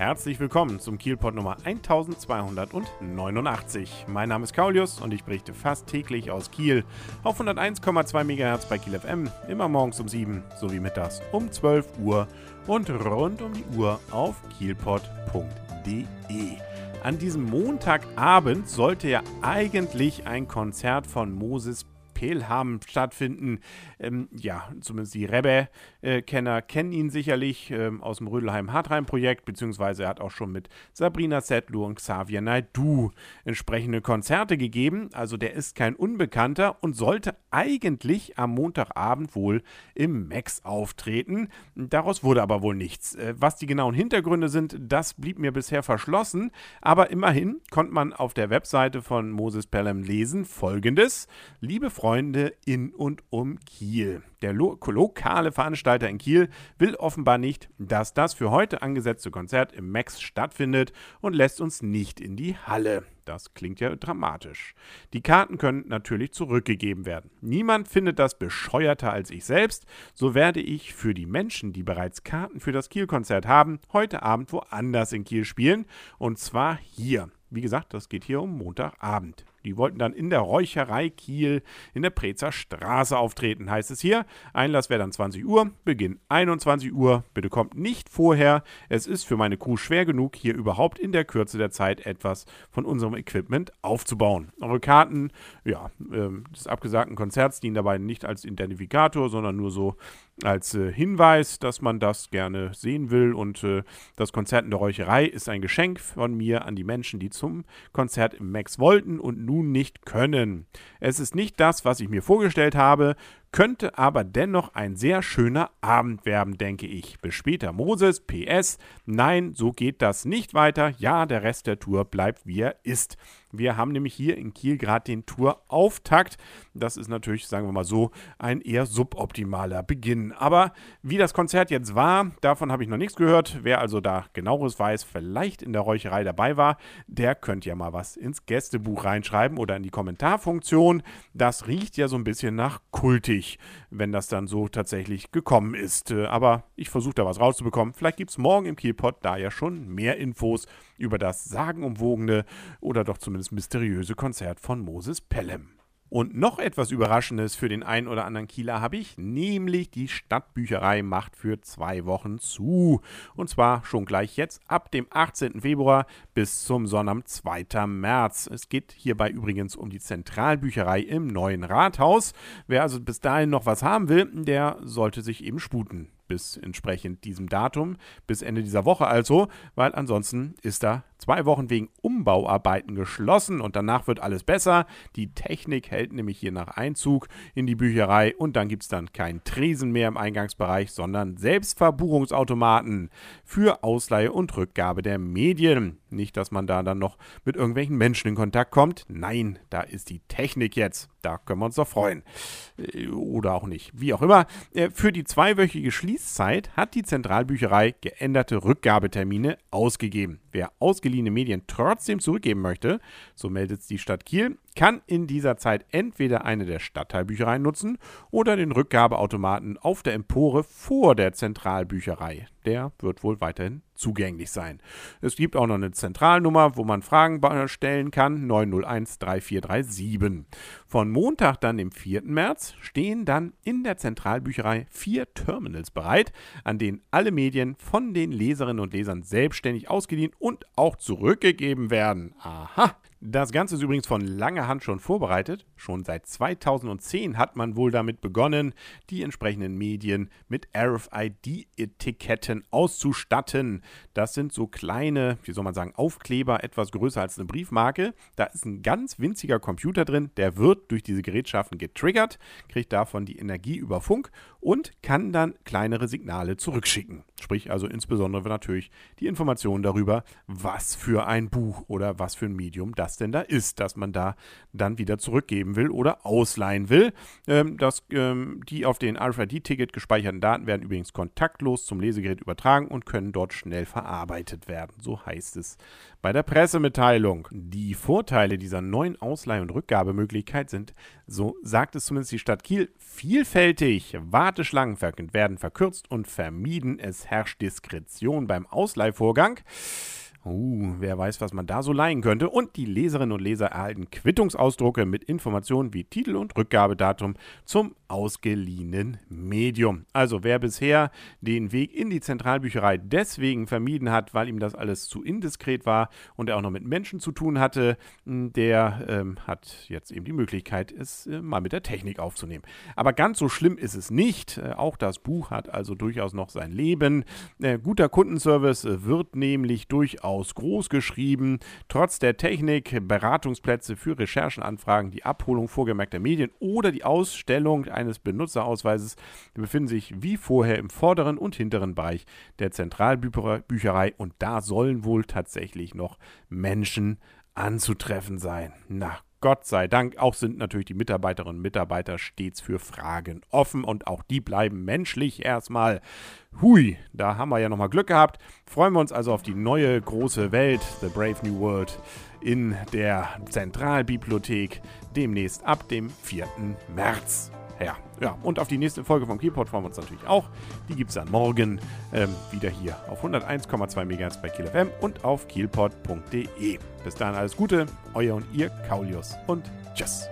Herzlich willkommen zum Kielpot Nummer 1289. Mein Name ist Kaulius und ich berichte fast täglich aus Kiel auf 101,2 MHz bei Kiel FM, immer morgens um 7 sowie mittags um 12 Uhr und rund um die Uhr auf kielpot.de. An diesem Montagabend sollte ja eigentlich ein Konzert von Moses Pelham stattfinden. Ähm, ja, zumindest die Rebbe-Kenner kennen ihn sicherlich ähm, aus dem Rödelheim-Hartheim-Projekt, beziehungsweise er hat auch schon mit Sabrina Settler und Xavier Naidu entsprechende Konzerte gegeben. Also der ist kein Unbekannter und sollte eigentlich am Montagabend wohl im Max auftreten. Daraus wurde aber wohl nichts. Äh, was die genauen Hintergründe sind, das blieb mir bisher verschlossen. Aber immerhin konnte man auf der Webseite von Moses Pelham lesen folgendes. Liebe Freunde, Freunde in und um Kiel. Der lo lokale Veranstalter in Kiel will offenbar nicht, dass das für heute angesetzte Konzert im Max stattfindet und lässt uns nicht in die Halle. Das klingt ja dramatisch. Die Karten können natürlich zurückgegeben werden. Niemand findet das bescheuerter als ich selbst. So werde ich für die Menschen, die bereits Karten für das Kiel-Konzert haben, heute Abend woanders in Kiel spielen. Und zwar hier. Wie gesagt, das geht hier um Montagabend. Die wollten dann in der Räucherei Kiel in der Prezer Straße auftreten, heißt es hier. Einlass wäre dann 20 Uhr, Beginn 21 Uhr. Bitte kommt nicht vorher. Es ist für meine Crew schwer genug, hier überhaupt in der Kürze der Zeit etwas von unserem Equipment aufzubauen. Eure Karten, ja, äh, des abgesagten Konzerts dienen dabei nicht als Identifikator, sondern nur so als äh, Hinweis, dass man das gerne sehen will. Und äh, das Konzert in der Räucherei ist ein Geschenk von mir an die Menschen, die zum Konzert im Max wollten und nun nicht können. Es ist nicht das, was ich mir vorgestellt habe, könnte aber dennoch ein sehr schöner Abend werden, denke ich. Bis später, Moses. PS. Nein, so geht das nicht weiter. Ja, der Rest der Tour bleibt wie er ist. Wir haben nämlich hier in Kiel gerade den Tourauftakt. Das ist natürlich, sagen wir mal so, ein eher suboptimaler Beginn. Aber wie das Konzert jetzt war, davon habe ich noch nichts gehört. Wer also da genaueres weiß, vielleicht in der Räucherei dabei war, der könnte ja mal was ins Gästebuch reinschreiben oder in die Kommentarfunktion. Das riecht ja so ein bisschen nach kultig, wenn das dann so tatsächlich gekommen ist. Aber ich versuche da was rauszubekommen. Vielleicht gibt es morgen im Kielpot da ja schon mehr Infos über das sagenumwogene oder doch zumindest mysteriöse Konzert von Moses Pelham. Und noch etwas Überraschendes für den einen oder anderen Kieler habe ich, nämlich die Stadtbücherei macht für zwei Wochen zu. Und zwar schon gleich jetzt ab dem 18. Februar bis zum Sonnabend 2. März. Es geht hierbei übrigens um die Zentralbücherei im neuen Rathaus. Wer also bis dahin noch was haben will, der sollte sich eben sputen bis entsprechend diesem Datum, bis Ende dieser Woche also, weil ansonsten ist da zwei Wochen wegen Umbauarbeiten geschlossen und danach wird alles besser. Die Technik hält nämlich hier nach Einzug in die Bücherei und dann gibt es dann keinen Tresen mehr im Eingangsbereich, sondern Selbstverbuchungsautomaten für Ausleihe und Rückgabe der Medien. Nicht, dass man da dann noch mit irgendwelchen Menschen in Kontakt kommt. Nein, da ist die Technik jetzt. Da können wir uns doch freuen. Äh, oder auch nicht. Wie auch immer. Äh, für die zweiwöchige Schließzeit hat die Zentralbücherei geänderte Rückgabetermine ausgegeben. Wer ausgeliehene Medien trotzdem zurückgeben möchte, so meldet es die Stadt Kiel, kann in dieser Zeit entweder eine der Stadtteilbüchereien nutzen oder den Rückgabeautomaten auf der Empore vor der Zentralbücherei. Der wird wohl weiterhin zugänglich sein. Es gibt auch noch eine Zentralnummer, wo man Fragen stellen kann, 901 3437. Von Montag dann, dem 4. März, stehen dann in der Zentralbücherei vier Terminals bereit, an denen alle Medien von den Leserinnen und Lesern selbstständig ausgeliehen und auch zurückgegeben werden. Aha, das Ganze ist übrigens von langer Hand schon vorbereitet. Schon seit 2010 hat man wohl damit begonnen, die entsprechenden Medien mit RFID-Etiketten auszustatten. Das sind so kleine, wie soll man sagen, Aufkleber, etwas größer als eine Briefmarke. Da ist ein ganz winziger Computer drin, der wird durch diese Gerätschaften getriggert, kriegt davon die Energie über Funk und kann dann kleinere Signale zurückschicken. Sprich also insbesondere natürlich die Informationen darüber, was für ein Buch oder was für ein Medium das das denn da ist, dass man da dann wieder zurückgeben will oder ausleihen will. Ähm, das, ähm, die auf den RFID-Ticket gespeicherten Daten werden übrigens kontaktlos zum Lesegerät übertragen und können dort schnell verarbeitet werden. So heißt es bei der Pressemitteilung. Die Vorteile dieser neuen Ausleih- und Rückgabemöglichkeit sind, so sagt es zumindest die Stadt Kiel, vielfältig. Warteschlangen werden verkürzt und vermieden. Es herrscht Diskretion beim Ausleihvorgang. Uh, wer weiß, was man da so leihen könnte. Und die Leserinnen und Leser erhalten Quittungsausdrucke mit Informationen wie Titel und Rückgabedatum zum ausgeliehenen Medium. Also wer bisher den Weg in die Zentralbücherei deswegen vermieden hat, weil ihm das alles zu indiskret war und er auch noch mit Menschen zu tun hatte, hm, der ähm, hat jetzt eben die Möglichkeit, es äh, mal mit der Technik aufzunehmen. Aber ganz so schlimm ist es nicht. Äh, auch das Buch hat also durchaus noch sein Leben. Äh, guter Kundenservice wird nämlich durchaus groß geschrieben. Trotz der Technik, Beratungsplätze für Recherchenanfragen, die Abholung vorgemerkter Medien oder die Ausstellung eines Benutzerausweises befinden sich wie vorher im vorderen und hinteren Bereich der Zentralbücherei und da sollen wohl tatsächlich noch Menschen anzutreffen sein. Na Gott sei Dank, auch sind natürlich die Mitarbeiterinnen und Mitarbeiter stets für Fragen offen und auch die bleiben menschlich erstmal. Hui, da haben wir ja nochmal Glück gehabt. Freuen wir uns also auf die neue große Welt, The Brave New World, in der Zentralbibliothek demnächst ab dem 4. März. Ja, ja, und auf die nächste Folge vom Kielpot freuen wir uns natürlich auch. Die gibt es dann morgen ähm, wieder hier auf 101,2 MHz bei KielFM und auf kielpot.de. Bis dahin alles Gute, euer und ihr Kaulius und tschüss.